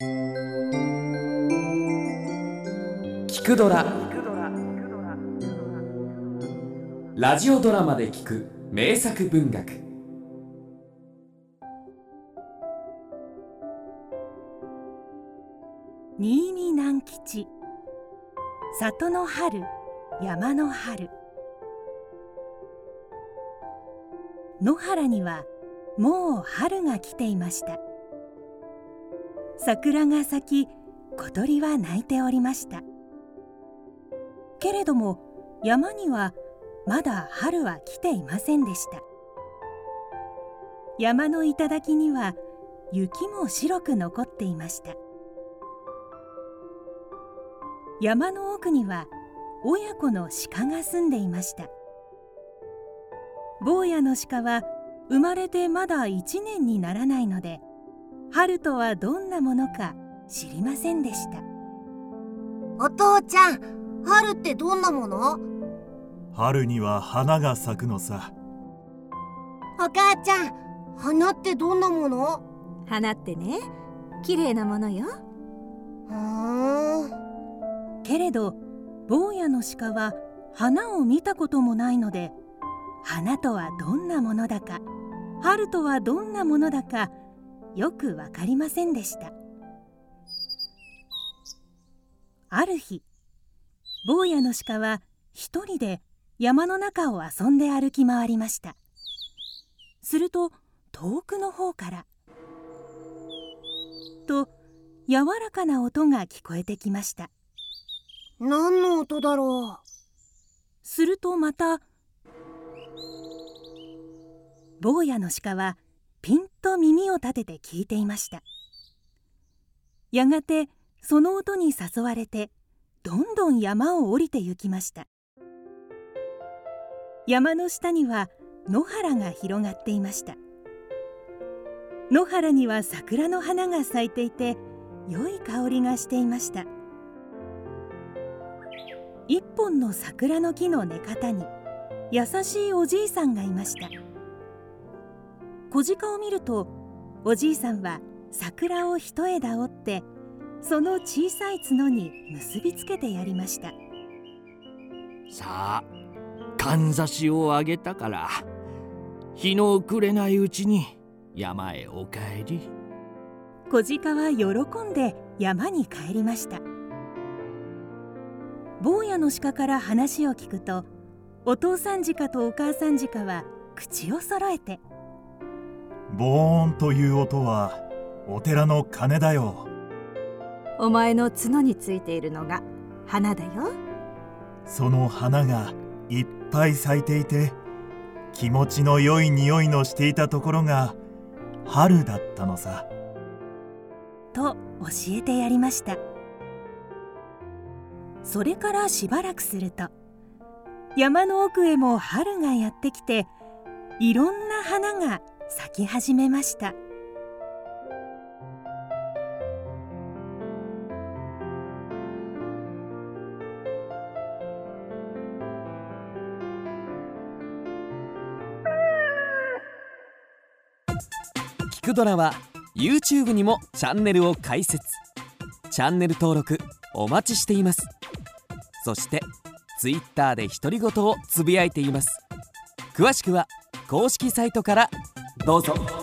聞くドラ。ラジオドラマで聞く名作文学。新見南吉。里の春山の春。野原にはもう春が来ていました。桜が咲き小鳥は鳴いておりました。けれども山にはまだ春は来ていませんでした。山の頂には雪も白く残っていました。山の奥には親子の鹿が住んでいました。坊やの鹿は生まれてまだ1年にならないので春とはどんなものか知りませんでした。お父ちゃん春ってどんなもの？春には花が咲くのさ。お母ちゃん花ってどんなもの？花ってね綺麗なものよ。けれど坊やの鹿は花を見たこともないので花とはどんなものだか春とはどんなものだかよくわかりませんでした。ある日坊やの鹿は一人で山の中を遊んで歩き回りました。すると遠くの方からと柔らかな音が聞こえてきました。何の音だろするとまた坊やの鹿はと耳を立てて聞いていました。やがてその音に誘われてどんどん山を降りて行きました。山の下には野原が広がっていました。野原には桜の花が咲いていて良い香りがしていました。一本の桜の木の根方に優しいおじいさんがいました。小鹿を見るとおじいさんは桜を一枝折ってその小さい角に結びつけてやりました。さあかんざしをあげたから日の暮れないうちに山へお帰り。小鹿は喜んで山に帰りました。坊やの鹿から話を聞くとお父さん鹿とお母さん鹿は口を揃えてボーンという音はお寺の鐘だよ。お前の角についているのが花だよ。その花がいっぱい咲いていて気持ちの良い匂いのしていたところが春だったのさ。と教えてやりました。それからしばらくすると山の奥へも春がやってきていろんな花が咲き始めました。聞くドラは YouTube にもチャンネルを開設。チャンネル登録お待ちしています。そして Twitter で独り言をつぶやいています。詳しくは公式サイトからどうぞ